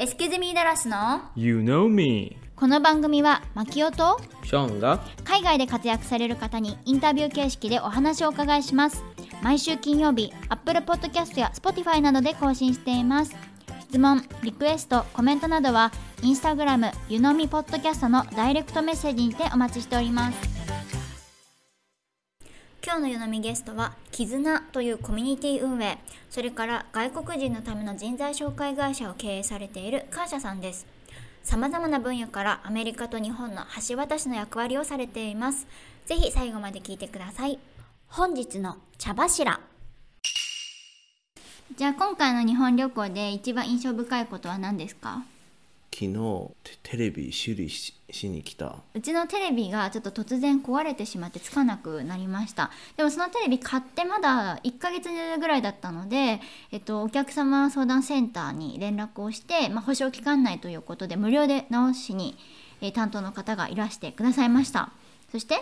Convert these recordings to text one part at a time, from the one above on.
エスケズミーダラスの You know me. この番組はマキオとショーンが海外で活躍される方にインタビュー形式でお話をお伺いします。毎週金曜日 Apple Podcast や Spotify などで更新しています。質問リクエストコメントなどはインスタグラムゆのみポッドキャストのダイレクトメッセージにてお待ちしております今日のゆのみゲストは絆というコミュニティ運営それから外国人のための人材紹介会社を経営されているカーシャさんです。さまざまな分野からアメリカと日本の橋渡しの役割をされています。ぜひ最後まで聞いてください。本日の茶柱。じゃあ今回の日本旅行で一番印象深いことは何ですか？昨日テテレビ修理ししに来た。うちのテレビがちょっと突然壊れてしまってつかなくなりました。でもそのテレビ買ってまだ1ヶ月ぐらいだったので、えっと、お客様相談センターに連絡をして、まあ、保証期間内ということで無料で直しに、えー担当の方がいらしてくださいました。そして？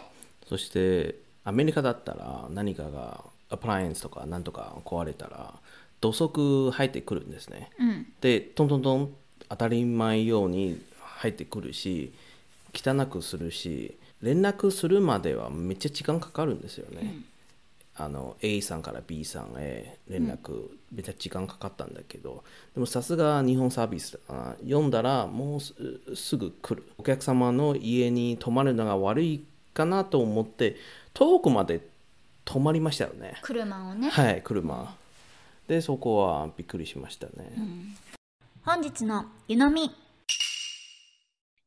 そしてアメリカだったら何かがアプライアンスとか何とか壊れたら土足入ってくるんですね。うん。でトントントン当たり前ように入ってくるし汚くするし連絡するまではめっちゃ時間かかるんですよね、あの A さんから B さんへ連絡、めっちゃ時間かかったんだけどでもさすが日本サービスあ読んだらもうすすぐ来る。お客様の家に泊まるのが悪いかなと思って遠くまで泊まりましたよね。車をね、はい車。でそこはびっくりしましたね、本日の湯飲み。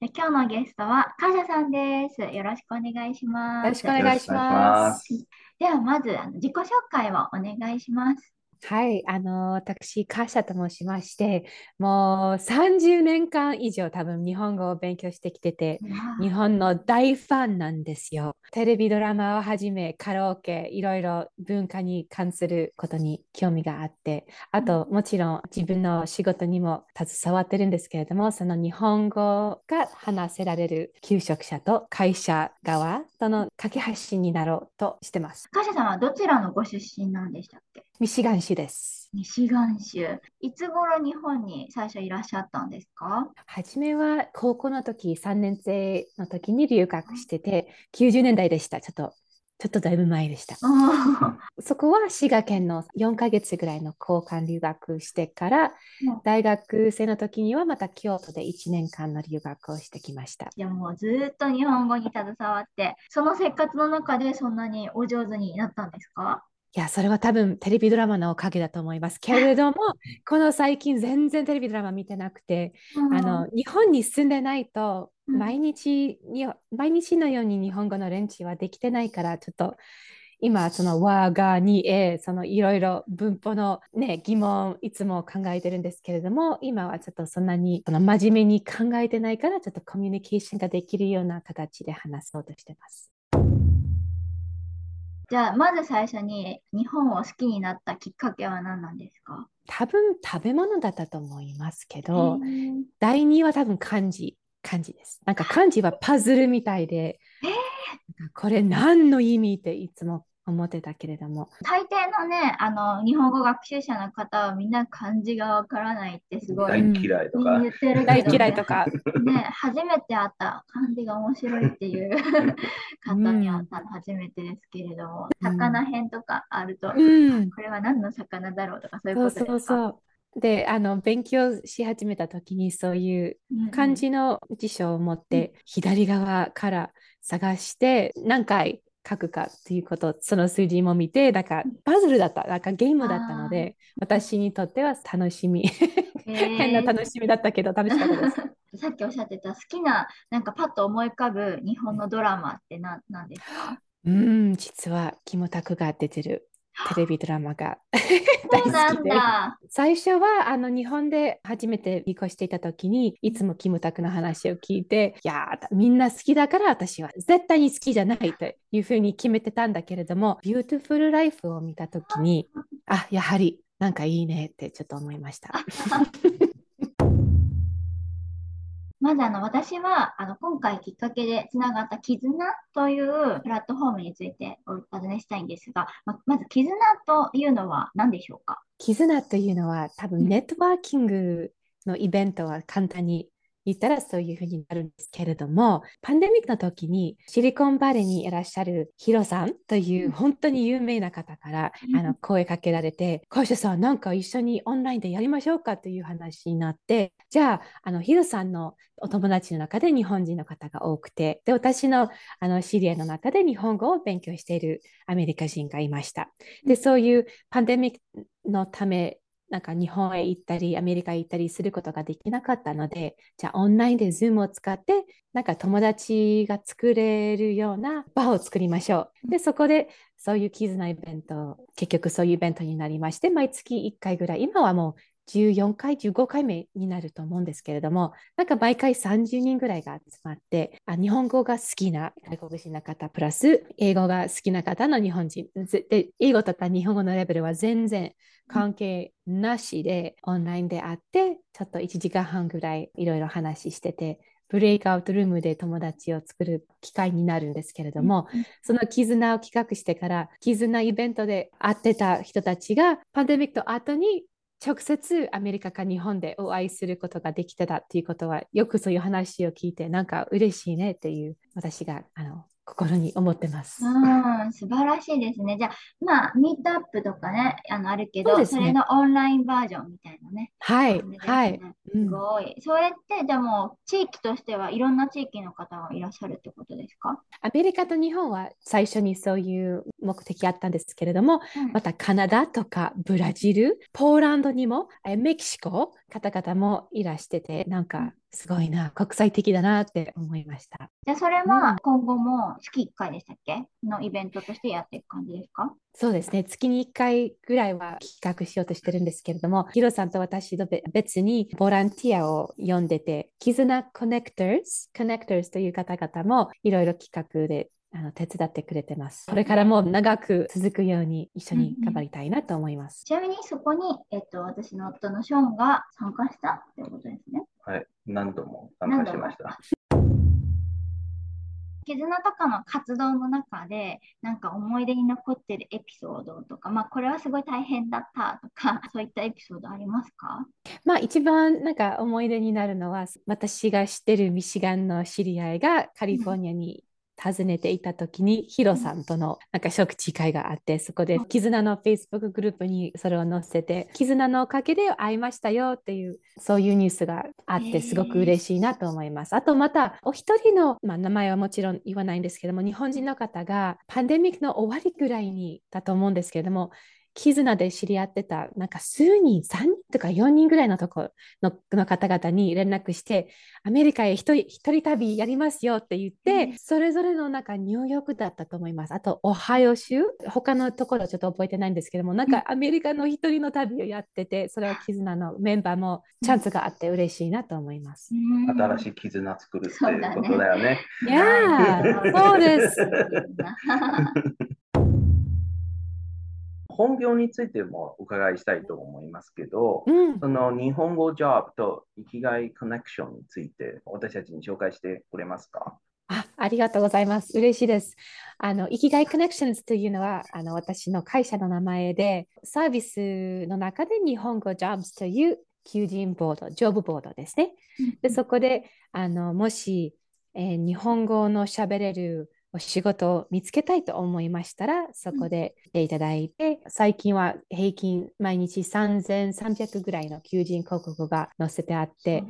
今日のゲストはカシャさんです。よろしくお願いします。よろしくお願いします。ではまずあの自己紹介をお願いしますはい、あの、私、カーシャと申しまして、もう30年間以上多分日本語を勉強してきてて、日本の大ファンなんですよ。テレビドラマをはじめ、カラオケ、いろいろ文化に関することに興味があって、あと、もちろん自分の仕事にも携わってるんですけれども、その日本語が話せられる求職者と会社側との架け橋になろうとしてます。カシャさんはどちらのご出身なんでしたっけ？ミシガン州です。ミシガン州いつ頃日本に最初いらっしゃったんですか？初めは高校の時、3年生の時に留学してて、90年代でした。ちょっと、ちょっとだいぶ前でした。あそこは滋賀県の4ヶ月ぐらいの交換留学してからうん、大学生の時にはまた京都で1年間の留学をしてきました。じゃあもうずーっと日本語に携わってその生活の中でそんなにお上手になったんですか？いや、それは多分テレビドラマのおかげだと思います。けれども、この最近全然テレビドラマ見てなくて、あの日本に住んでないとうん毎日に、毎日のように日本語の練習はできてないからちょっと今その和がにえそのいろいろ文法の、ね、疑問いつも考えてるんですけれども今はちょっとそんなにその真面目に考えてないからちょっとコミュニケーションができるような形で話そうとしてます。じゃあまず最初に日本を好きになったきっかけは何なんですか？多分食べ物だったと思いますけど、第2は多分漢字、漢字です。なんか漢字はパズルみたいで、これ何の意味っていつも思ってたけれども、大抵のね、あの、日本語学習者の方はみんな漢字がわからないってすごいうん。大嫌いとか、言ってるけ大嫌いとか、ね、初めて会った漢字が面白いっていう 方に会ったの初めてですけれども、うん。魚編とかあると、うん、これは何の魚だろうとかそういうそうことですか？そうそう。で、あの、勉強し始めた時にそういう漢字の辞書を持って、左側から探して何回書くかっていうこと、その数字も見て、だからパズルだった、なんかゲームだったので、私にとっては楽しみ。変な楽しみだったけど楽しかったです。さっきおっしゃってた好きな、なんかパッと思い浮かぶ日本のドラマって何なんですか？うん、実はキムタクが出てるテレビドラマが 大好きで。だ。最初はあの日本で初めて引っ越していた時にいつもキムタクの話を聞いていやーみんな好きだから私は絶対に好きじゃないというふうに決めてたんだけれども「ビューティフルライフ」を見た時にあやはりなんかいいねってちょっと思いました。まずあの私はあの今回きっかけでつながった絆というプラットフォームについてお尋ねしたいんですが、ままず絆というのは何でしょうか？絆というのは多分ネットワーキングのイベントは簡単に言ったらそういうふうになるんですけれども、パンデミックの時にシリコンバレーにいらっしゃるヒロさんという本当に有名な方からあの声かけられて、会社さんなんか一緒にオンラインでやりましょうかという話になって、じゃあ、あのヒロさんのお友達の中で日本人の方が多くて、で、私のあの知り合いの中で日本語を勉強しているアメリカ人がいました。で、そういうパンデミックのためなんか日本へ行ったり、アメリカへ行ったりすることができなかったので、じゃあオンラインで Zoom を使って、なんか友達が作れるような場を作りましょう。で、そこでそういう絆イベント、結局そういうイベントになりまして、毎月1回ぐらい、今はもう14回、15回目になると思うんですけれども、なんか毎回30人ぐらいが集まって、あ日本語が好きな外国人の方、プラス英語が好きな方の日本人。で、英語とか日本語のレベルは全然関係なしで、オンラインで会って、ちょっと1時間半ぐらいいろいろ話してて、ブレイクアウトルームで友達を作る機会になるんですけれども、その絆を企画してから、絆イベントで会ってた人たちが、パンデミックの後に直接アメリカか日本でお会いすることができてたっていうことはよくそういう話を聞いてなんか嬉しいねっていう私があの心に思ってます。うん、素晴らしいですね。じゃあ、まあ、ミートアップとかね、あのあるけど、そ、ね,、れのオンラインバージョンみたいなね。はい、ね、はい。すごい。うん、それって、でも、地域としてはいろんな地域の方がいらっしゃるってことですか？アメリカと日本は最初にそういう目的あったんですけれども、うん、またカナダとかブラジル、ポーランドにも、メキシコ、方々もいらしてて、なんかすごいな、国際的だなって思いました。じゃあそれは今後も月1回でしたっけ？のイベントとしてやっていく感じですか？そうですね、月に1回ぐらいは企画しようとしてるんですけれども、ヒロさんと私と別にボランティアを呼んでて、絆コネクターズ、コネクターズという方々もいろいろ企画であの手伝ってくれてます。これからも長く続くように一緒に頑張りたいなと思います。ちなみにそこに、えっと、私の夫のショーンが参加したということですね。はい、何度も参加しました。絆とかの活動の中でなんか思い出に残ってるエピソードとか、まあ、これはすごい大変だったとか そういったエピソードありますか？まあ一番なんか思い出になるのは私が知ってるミシガンの知り合いがカリフォルニアに訪ねていた時にヒロさんとのなんか食事会があってそこで絆の Facebook グループにそれを載せて絆のおかげで会いましたよっていうそういうニュースがあってすごく嬉しいなと思います。あとまたお一人の、まあ、名前はもちろん言わないんですけども日本人の方がパンデミックの終わりぐらいにだと思うんですけれども絆で知り合ってた、なんか数人、3人とか4人ぐらいのとこのの方々に連絡して、アメリカへ一人一人旅やりますよって言って、うん、それぞれの中、ニューヨークだったと思います。あと、オハイオ州、他のところちょっと覚えてないんですけども、なんかアメリカの一人の旅をやってて、それは絆のメンバーもチャンスがあって嬉しいなと思います。うん、新しい絆作るってことだよね。いや、そうです。本業についてもお伺いしたいと思いますけど、うん、その日本語ジョブと生きがいコネクションについて私たちに紹介してくれますか？あありがとうございます。嬉しいです。あの、生きがいコネクションズというのは、あの、私の会社の名前で、サービスの中で日本語ジョブという求人ボード、ジョブボードですね。で、そこで、あの、もし、えー、日本語の喋れるお仕事を見つけたいと思いましたら、そこで来ていただいて、最近は平均毎日3300ぐらいの求人広告が載せてあって、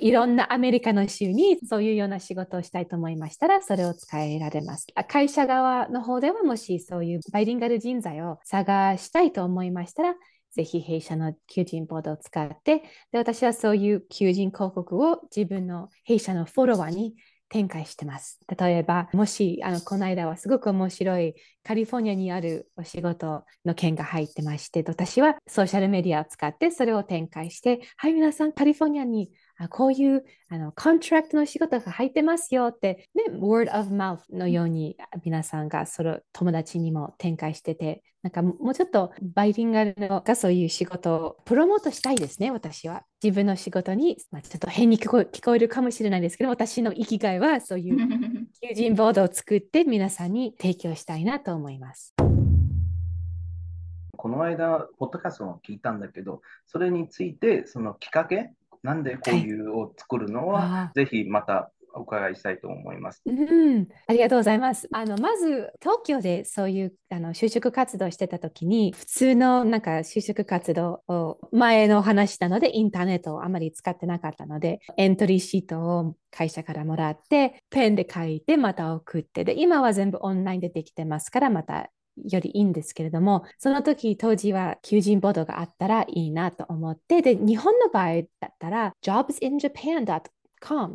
いろんなアメリカの州にそういうような仕事をしたいと思いましたら、それを使えられます。会社側の方ではもしそういうバイリンガル人材を探したいと思いましたら、ぜひ弊社の求人ボードを使って、で私はそういう求人広告を自分の弊社のフォロワーに展開してます。例えば、もし、あの、この間はすごく面白いカリフォルニアにあるお仕事の件が入ってまして、私はソーシャルメディアを使ってそれを展開して、はい、皆さん、カリフォルニアにあこういうあの contract の仕事が入ってますよって、ね、word of mouth のように皆さんがその友達にも展開してて、なんかもうちょっとバイリンガルのがそういう仕事をプロモートしたいですね、私は。自分の仕事に、まあ、ちょっと変に聞こ聞こえるかもしれないですけど、私の生きがいはそういう 求人ボードを作って皆さんに提供したいなと思います。この間、ポッドキャストを聞いたんだけど、それについて、そのきっかけなんでこういうを作るのは、あぜひまたお伺いしたいと思います。うん、ありがとうございます。あの、まず、東京でそういうあの就職活動してた時に、普通のなんか就職活動を前の話なので、インターネットをあまり使ってなかったので、エントリーシートを会社からもらって、ペンで書いて、また送って、で、今は全部オンラインでできてますから、またよりいいんですけれども、その時当時は求人ボードがあったらいいなと思って、で、日本の場合だったら jobsinjapan.com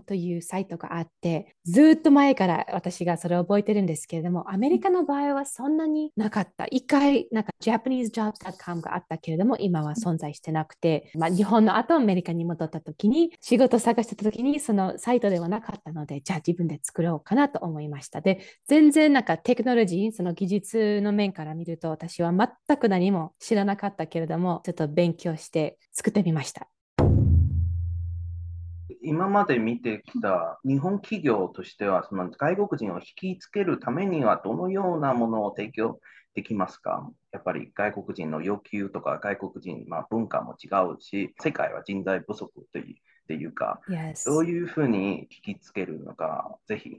というサイトがあって、ずっと前から私がそれを覚えてるんですけれども、アメリカの場合はそんなになかった。一回、なんか japanesejobs.com があったけれども、今は存在してなくて、まあ、日本の後アメリカに戻った時に、仕事探してた時に、そのサイトではなかったので、じゃあ自分で作ろうかなと思いました。で、全然なんかテクノロジー、その技術の面から見ると、私は全く何も知らなかったけれども、ちょっと勉強して作ってみました。今まで見てきた日本企業としては、その外国人を引きつけるためには、どのようなものを提供できますか？やっぱり外国人の要求とか、外国人、まあ、文化も違うし、世界は人材不足というっていうか、Yes どういうふうに引きつけるのか、ぜひ教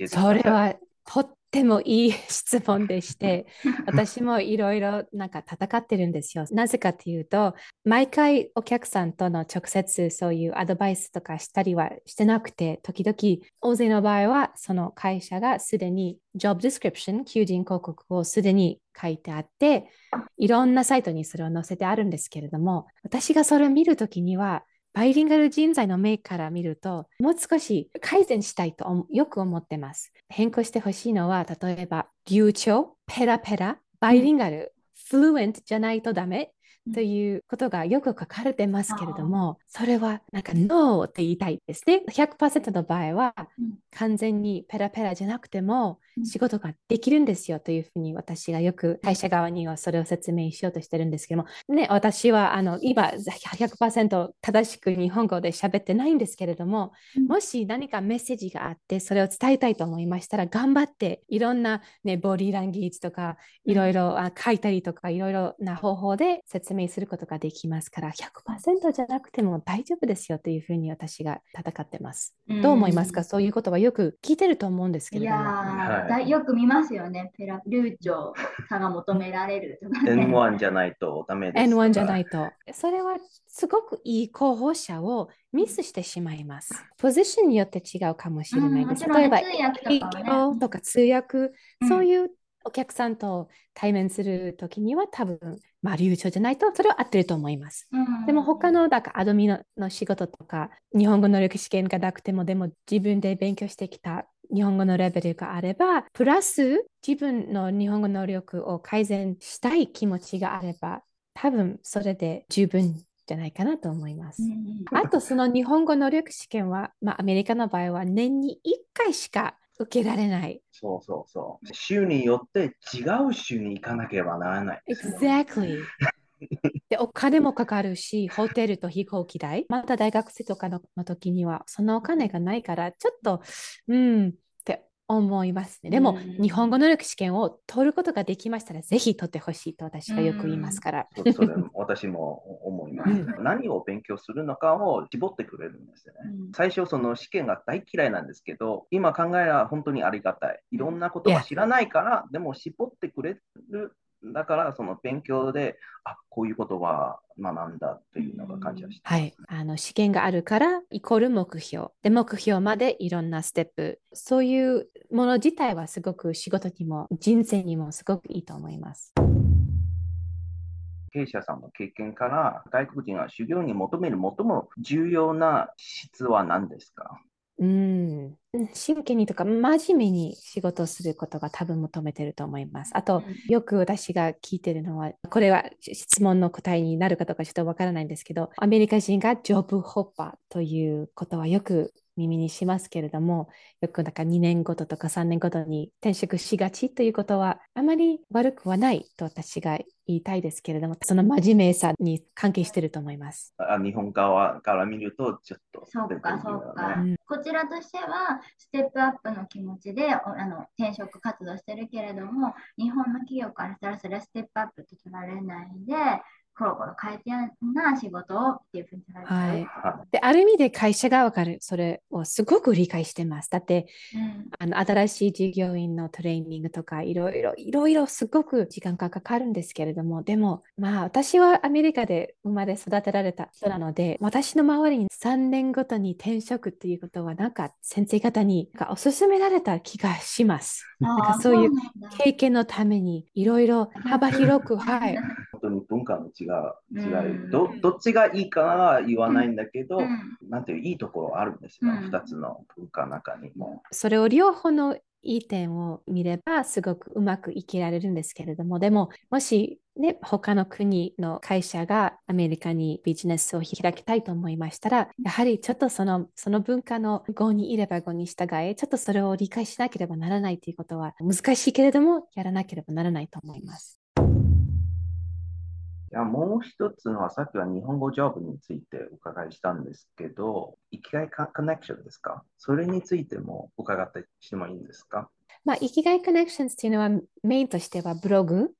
えてください。それはとってもいい質問でして、私もいろいろなんか戦ってるんですよ。なぜかというと、毎回お客さんとの直接そういうアドバイスとかしたりはしてなくて、時々大勢の場合はその会社がすでに job description、求人広告をすでに書いてあって、いろんなサイトにそれを載せてあるんですけれども、私がそれを見るときには、バイリンガル人材の目から見ると、もう少し改善したいと思よく思ってます。変更してほしいのは、例えば、流暢、ペラペラ、バイリンガル、フルエントじゃないとダメということがよく書かれてますけれども、それはなんかノーって言いたいですね。100%の場合はうん。完全にペラペラじゃなくてもうん。仕事ができるんですよというふうに私がよく会社側にはそれを説明しようとしてるんですけども、ね、私はあの今100%正しく日本語で喋ってないんですけれども、うん。もし何かメッセージがあってそれを伝えたいと思いましたら頑張っていろんな、ね、ボディーランゲージとかいろいろあ書いたりとかいろいろな方法で説明することができますから100%じゃなくても大丈夫ですよというふうに私が戦ってます。どう思いますか？そういうことはよく聞いてると思うんですけども。やー、はいだよく見ますよね。ペラ流暢さが求められるとかね。N1 じゃないとダメです。。N1 じゃないいと。それはすごくいい候補者をミスしてしまいます。ポジションによって違うかもしれないです。うん例えば、通業とか通訳、うんそういうお客さんと対面するときには多分、まあ、流暢じゃないと、それは合ってると思います。うんでも他のだからアドミのの仕事とか日本語能力試験がなくてもでも自分で勉強してきた日本語のレベルがあればプラス自分の日本語能力を改善したい気持ちがあれば多分それで十分じゃないかなと思います。うんあとその日本語能力試験は、まあ、アメリカの場合は年に1回しか受けられない。そうそうそう。州によって違う州に行かなければならない。Exactly. で、お金もかかるし、ホテルと飛行機代、また大学生とかのの時には、そのお金がないから、ちょっと、うん、思いますね。でも、うん日本語能力試験を取ることができましたら、ぜひ取ってほしいと私はよく言いますから。そそれ 私も思います、うん何を勉強するのかを絞ってくれるんですよね。うん最初、その試験が大嫌いなんですけど、今考えれば本当にありがたい。いろんなことは知らないから、でも絞ってくれる。だから、その勉強で、あこういうことは学んだというのが感謝して。はい、あの試験があるからイコール目標で目標までいろんなステップそういうもの自体はすごく仕事にも人生にもすごくいいと思います。経営者さんの経験から、外国人が修行に求める最も重要な質は何ですか？うん、真剣にとか真面目に仕事をすることが多分求めてると思います。あと、うんよく私が聞いてるのは、これは質問の答えになるかどうかちょっとわからないんですけど、アメリカ人がジョブホッパーということはよく耳にしますけれども、よくなんか2年ごととか3年ごとに転職しがちということはあまり悪くはないと私が言いたいですけれども、その真面目さに関係してると思います。あ日本側から見ると、ちょっとそうか、そうか。うんこちらとしては、ステップアップの気持ちでおあの転職活動してるけれども、日本の企業からしたらそれはステップアップと取られないで、コロコロ変えてやるな仕事をっていうふうにはいはで、ある意味で会社がわかる。それをすごく理解してます。だって、うんあの新しい従業員のトレーニングとかいろいろいろいろすごく時間がかかるんですけれどもでもまあ私はアメリカで生まれ育てられた人なので私の周りに3年ごとに転職っていうことはなんか先生方になんかお勧められた気がします。なんかそういう経験のためにいろいろ幅広くはい本 当に文化の違う違うんいどどっちがいいかは言わないんだけど、うんなんていういいところあるんですよ、うん2つの文化の中にも。それを両方のいい点を見ればすごくうまく生きられるんですけれどもでももしね他の国の会社がアメリカにビジネスを開きたいと思いましたらやはりちょっとそのその文化の語にいれば語に従えちょっとそれを理解しなければならないということは難しいけれどもやらなければならないと思います。いやもう一つのは、さっきは日本語ジョブについてお伺いしたんですけど、生きがいコネクションですか？それについても伺ってしてもいいんですか？まあ、生きがいコネクションっていうのはメインとしてはブログ。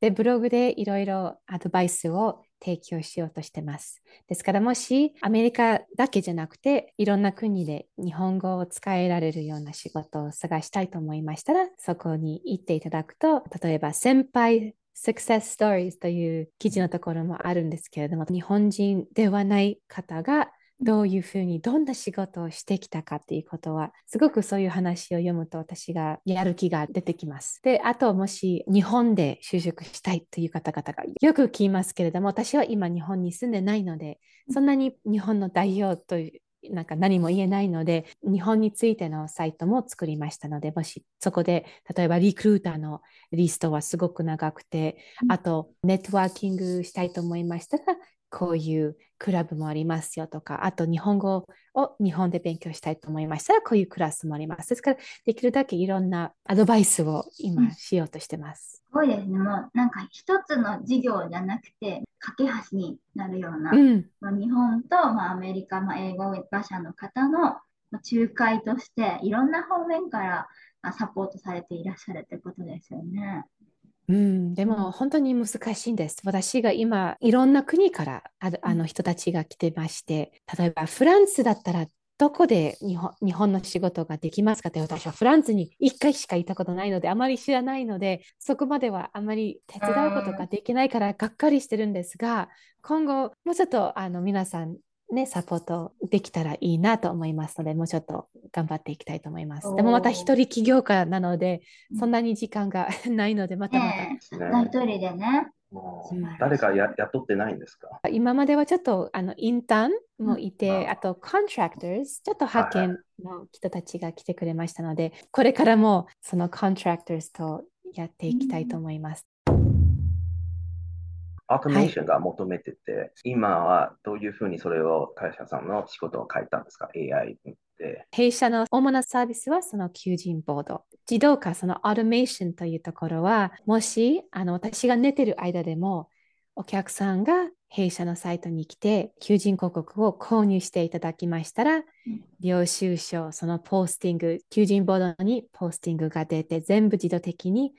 でブログでいろいろアドバイスを提供しようとしてます。ですからもしアメリカだけじゃなくていろんな国で日本語を使えられるような仕事を探したいと思いましたらそこに行っていただくと例えば先輩 Success Stories という記事のところもあるんですけれども日本人ではない方がどういうふうにどんな仕事をしてきたかっていうことはすごくそういう話を読むと私がやる気が出てきます。であともし日本で就職したいという方々がよく聞きますけれども私は今日本に住んでないのでそんなに日本の代表というなんか何も言えないので日本についてのサイトも作りましたのでもしそこで例えばリクルーターのリストはすごく長くてあとネットワーキングしたいと思いましたらこういうクラブもありますよとか、あと日本語を日本で勉強したいと思いましたら、こういうクラスもあります。ですから、できるだけいろんなアドバイスを今しようとしてます。すごいですね。もうなんか一つの事業じゃなくて、架け橋になるような、うん、まあ日本と、まあ、アメリカ、まあ、英語話者の方のまあ仲介として、いろんな方面からあサポートされていらっしゃるってことですよね。うん、でも本当に難しいんです。私が今、いろんな国からああの人たちが来てまして、例えばフランスだったら、どこで日本日本の仕事ができますかって私はフランスに1回しか行ったことないのであまり知らないのでそこまではあまり手伝うことができないからがっかりしてるんですが今後もうちょっとあの皆さんねサポートできたらいいなと思いますのでもうちょっと頑張っていきたいと思います。でもまた一人起業家なのでそんなに時間が ないのでまたまた。ね人でね。誰かや雇ってないんですか？今まではちょっとあのインターンもいて、うん。あと contractors ちょっと派遣の人たちが来てくれましたので、これからもその contractors とやっていきたいと思います。オートメーションが求めてて、今はどういうふうにそれを会社さんの仕事を変えたんですか ?AI って。弊社の主なサービスはその求人ボード。自動化、そのオートメーションというところは、もしあの私が寝てる間でも、お客さんが弊社のサイトに来て、求人広告を購入していただきましたら、領収書、そのポスティング、求人ボードにポスティングが出て、全部自動的に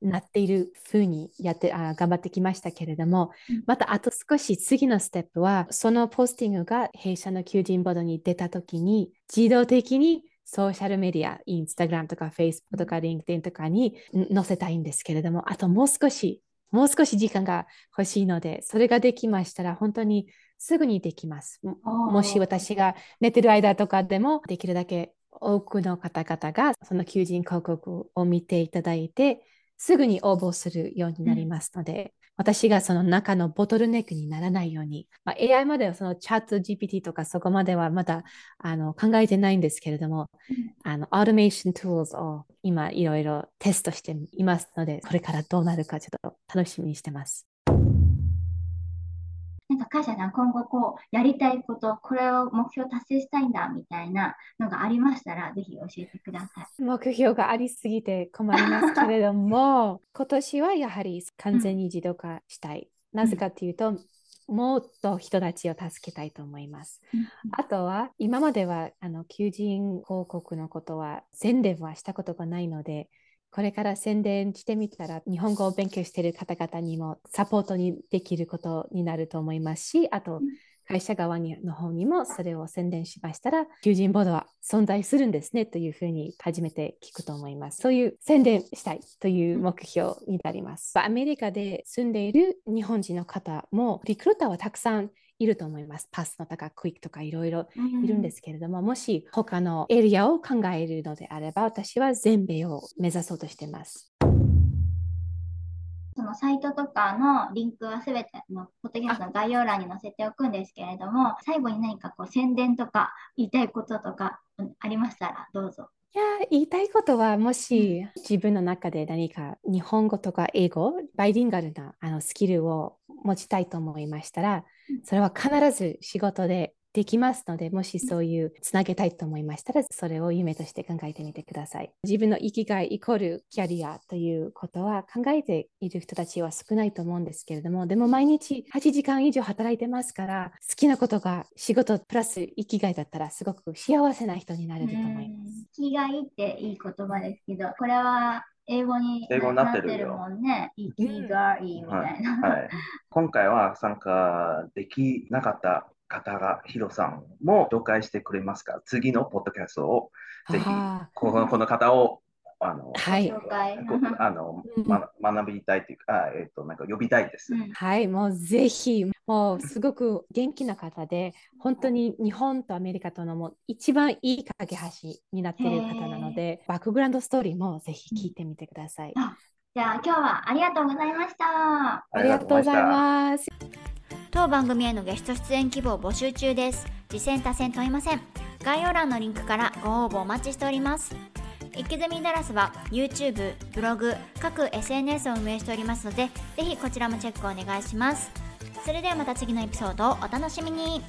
なっているふうにやってあ頑張ってきましたけれども、うん。またあと少し次のステップは、そのポスティングが弊社の求人ボードに出たときに、自動的にソーシャルメディア、インスタグラムとかフェイスブックとか LinkedIn とかにん載せたいんですけれども、あともう少し、もう少し時間が欲しいので、それができましたら、本当にすぐにできます。ももし私が寝てる間とかでも、できるだけ多くの方々がその求人広告を見ていただいて、すぐに応募するようになりますので、私がその中のボトルネックにならないように、まあ、AI まではそのチャット GPT とかそこまではまだあの考えてないんですけれども、あの automation tools を今いろいろテストしていますので、これからどうなるかちょっと楽しみにしてます。なんか会社さん、今後こう、やりたいこと、これを目標達成したいんだみたいなのがありましたら、ぜひ教えてください。目標がありすぎて困りますけれども、今年はやはり完全に自動化したい。なぜかというと、もっと人たちを助けたいと思います。あとは、今まではあの求人広告のことは宣伝はしたことがないので、これから宣伝してみたら、日本語を勉強している方々にもサポートにできることになると思いますし、あと、会社側にの方にもそれを宣伝しましたら、求人ボードは存在するんですねというふうに初めて聞くと思います。そういう宣伝したいという目標になります。アメリカで住んでいる日本人の方も、リクルーターはたくさんいると思います。パスのとかクイックとかいろいろいるんですけれども、もし他のエリアを考えるのであれば、私は全米を目指そうとしています。そのサイトとかのリンクはすべてのポッドキャストの概要欄に載せておくんですけれども、最後に何かこう宣伝とか言いたいこととかうんありましたらどうぞ。いや言いたいことはもし自分の中で何か日本語とか英語バイリンガルなあのスキルを持ちたいと思いましたらそれは必ず仕事でできますのでもしそういうつなげたいと思いましたらそれを夢として考えてみてください。自分の生きがいイコールキャリアということは考えている人たちは少ないと思うんですけれどもでも毎日8時間以上働いてますから好きなことが仕事プラス生きがいだったらすごく幸せな人になれると思います。生きがいっていい言葉ですけど、これは英語に英語になってるよ。もんね。生きがいいみたいな。はい。はい、今回は参加できなかった方がヒロさんも紹介してくれますか？次のポッドキャストをぜひあこのこの方をあの、ーはい。紹介。こあの、うん。ま、学びたいというか、あえっ、と、なんか呼びたいです。うん。はい、もうぜひ、もうすごく元気な方で、本当に日本とアメリカとのもう一番いい架け橋になっている方なので、バックグラウンドストーリーもぜひ聞いてみてください。じゃあ今日はありがとうございました。あありがとうございます。当番組へのゲスト出演希望募集中です。次戦多戦問いません。概要欄のリンクからご応募お待ちしております。イキズミダラスは YouTube、ブログ、各 SNS を運営しておりますので、ぜひこちらもチェックお願いします。それではまた次のエピソードをお楽しみに。